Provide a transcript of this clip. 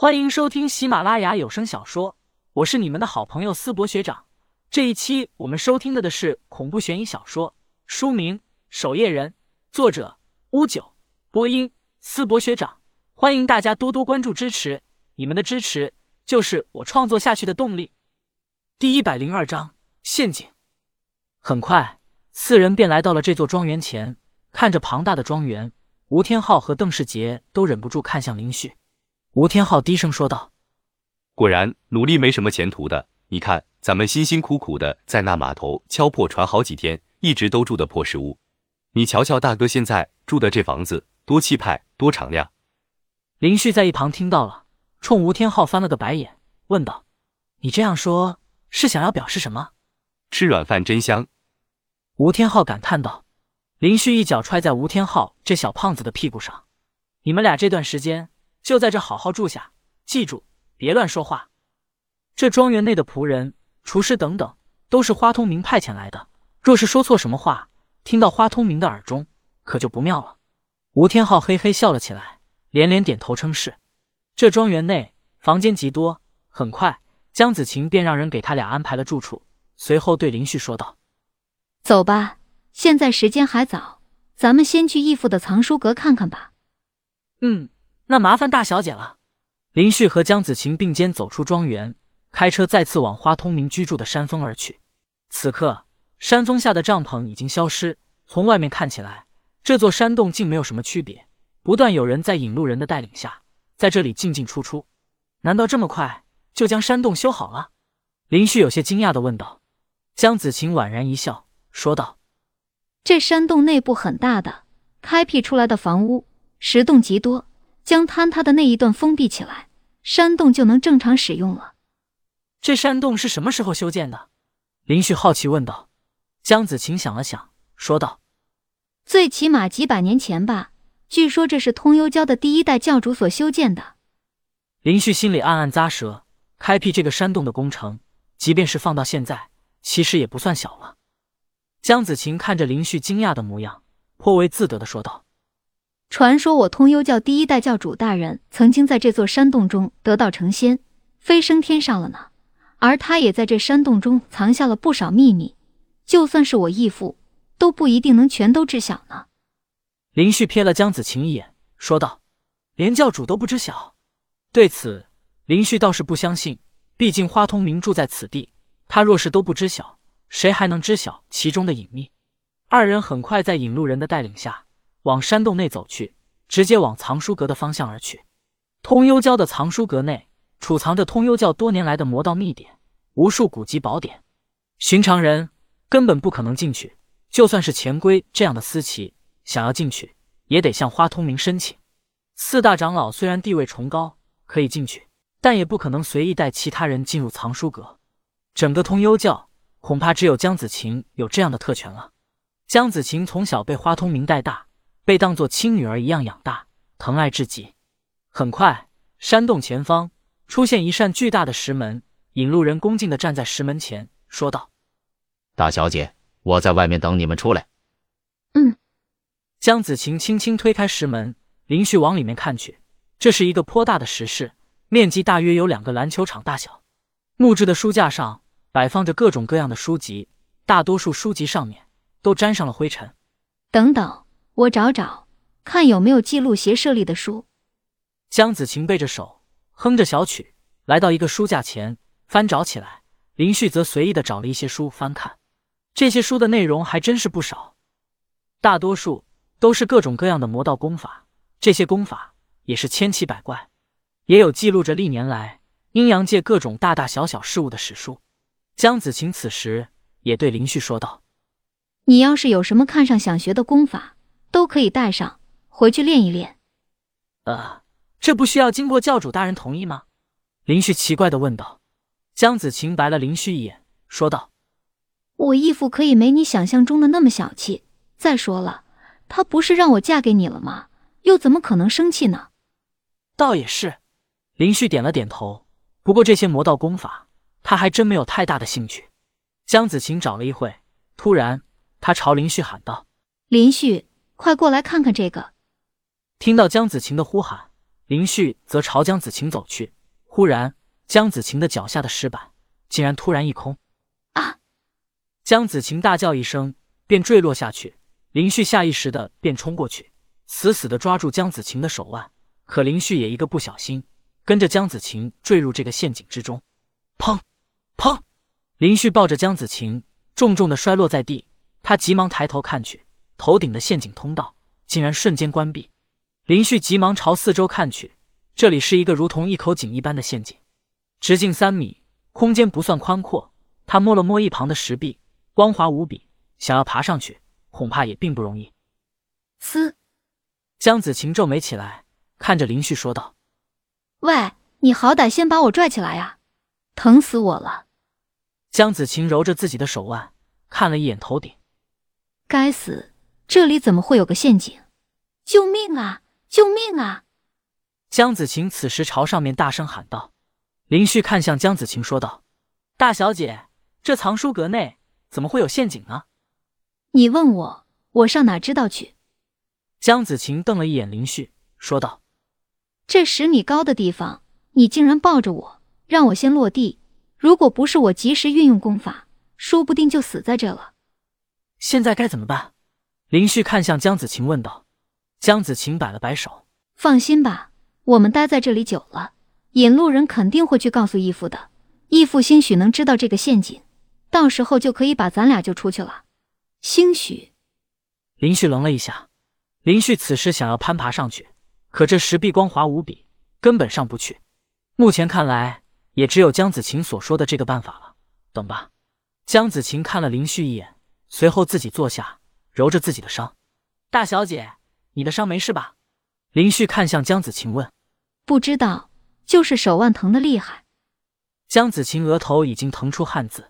欢迎收听喜马拉雅有声小说，我是你们的好朋友思博学长。这一期我们收听的的是恐怖悬疑小说，书名《守夜人》，作者乌九，播音思博学长。欢迎大家多多关注支持，你们的支持就是我创作下去的动力。第一百零二章陷阱。很快，四人便来到了这座庄园前，看着庞大的庄园，吴天昊和邓世杰都忍不住看向林旭。吴天昊低声说道：“果然，努力没什么前途的。你看，咱们辛辛苦苦的在那码头敲破船好几天，一直都住的破石屋。你瞧瞧，大哥现在住的这房子，多气派，多敞亮。”林旭在一旁听到了，冲吴天昊翻了个白眼，问道：“你这样说，是想要表示什么？”吃软饭真香。吴天昊感叹道。林旭一脚踹在吴天昊这小胖子的屁股上：“你们俩这段时间……”就在这好好住下，记住别乱说话。这庄园内的仆人、厨师等等都是花通明派遣来的，若是说错什么话，听到花通明的耳中，可就不妙了。吴天昊嘿嘿笑了起来，连连点头称是。这庄园内房间极多，很快江子晴便让人给他俩安排了住处，随后对林旭说道：“走吧，现在时间还早，咱们先去义父的藏书阁看看吧。”嗯。那麻烦大小姐了。林旭和江子晴并肩走出庄园，开车再次往花通明居住的山峰而去。此刻，山峰下的帐篷已经消失，从外面看起来，这座山洞竟没有什么区别。不断有人在引路人的带领下，在这里进进出出。难道这么快就将山洞修好了？林旭有些惊讶的问道。江子晴宛然一笑，说道：“这山洞内部很大的，开辟出来的房屋石洞极多。”将坍塌的那一段封闭起来，山洞就能正常使用了。这山洞是什么时候修建的？林旭好奇问道。江子晴想了想，说道：“最起码几百年前吧。据说这是通幽教的第一代教主所修建的。”林旭心里暗暗咂舌，开辟这个山洞的工程，即便是放到现在，其实也不算小了。江子晴看着林旭惊讶的模样，颇为自得的说道。传说我通幽教第一代教主大人曾经在这座山洞中得道成仙，飞升天上了呢。而他也在这山洞中藏下了不少秘密，就算是我义父，都不一定能全都知晓呢。林旭瞥了江子晴一眼，说道：“连教主都不知晓？”对此，林旭倒是不相信。毕竟花通明住在此地，他若是都不知晓，谁还能知晓其中的隐秘？二人很快在引路人的带领下。往山洞内走去，直接往藏书阁的方向而去。通幽教的藏书阁内储藏着通幽教多年来的魔道秘典，无数古籍宝典，寻常人根本不可能进去。就算是钱龟这样的私企，想要进去，也得向花通明申请。四大长老虽然地位崇高，可以进去，但也不可能随意带其他人进入藏书阁。整个通幽教，恐怕只有江子晴有这样的特权了。江子晴从小被花通明带大。被当作亲女儿一样养大，疼爱至极。很快，山洞前方出现一扇巨大的石门，引路人恭敬地站在石门前，说道：“大小姐，我在外面等你们出来。”嗯。江子晴轻轻推开石门，林旭往里面看去，这是一个颇大的石室，面积大约有两个篮球场大小。木质的书架上摆放着各种各样的书籍，大多数书籍上面都沾上了灰尘。等等。我找找，看有没有记录邪舍利的书。江子晴背着手，哼着小曲，来到一个书架前，翻找起来。林旭则随意的找了一些书翻看，这些书的内容还真是不少，大多数都是各种各样的魔道功法，这些功法也是千奇百怪，也有记录着历年来阴阳界各种大大小小事物的史书。江子晴此时也对林旭说道：“你要是有什么看上想学的功法。”都可以带上回去练一练。呃，这不需要经过教主大人同意吗？林旭奇怪的问道。江子晴白了林旭一眼，说道：“我义父可以没你想象中的那么小气。再说了，他不是让我嫁给你了吗？又怎么可能生气呢？”倒也是。林旭点了点头。不过这些魔道功法，他还真没有太大的兴趣。江子晴找了一会，突然他朝林旭喊道：“林旭。”快过来看看这个！听到江子晴的呼喊，林旭则朝江子晴走去。忽然，江子晴的脚下的石板竟然突然一空。啊！江子晴大叫一声，便坠落下去。林旭下意识的便冲过去，死死的抓住江子晴的手腕。可林旭也一个不小心，跟着江子晴坠入这个陷阱之中。砰！砰！林旭抱着江子晴，重重的摔落在地。他急忙抬头看去，头顶的陷阱通道竟然瞬间关闭。林旭急忙朝四周看去，这里是一个如同一口井一般的陷阱，直径三米，空间不算宽阔。他摸了摸一旁的石壁，光滑无比，想要爬上去，恐怕也并不容易。嘶！江子晴皱眉起来，看着林旭说道：“喂，你好歹先把我拽起来呀，疼死我了！”江子晴揉着自己的手腕，看了一眼头顶。该死，这里怎么会有个陷阱？救命啊！救命啊！江子晴此时朝上面大声喊道。林旭看向江子晴说道：“大小姐，这藏书阁内怎么会有陷阱呢？”你问我，我上哪知道去？江子晴瞪了一眼林旭，说道：“这十米高的地方，你竟然抱着我，让我先落地。如果不是我及时运用功法，说不定就死在这了。”现在该怎么办？林旭看向江子晴问道。江子晴摆了摆手：“放心吧，我们待在这里久了，引路人肯定会去告诉义父的。义父兴许能知道这个陷阱，到时候就可以把咱俩救出去了。兴许。”林旭愣了一下。林旭此时想要攀爬上去，可这石壁光滑无比，根本上不去。目前看来，也只有江子晴所说的这个办法了。等吧。江子晴看了林旭一眼。随后自己坐下，揉着自己的伤。大小姐，你的伤没事吧？林旭看向江子晴问。不知道，就是手腕疼的厉害。江子晴额头已经疼出汗渍，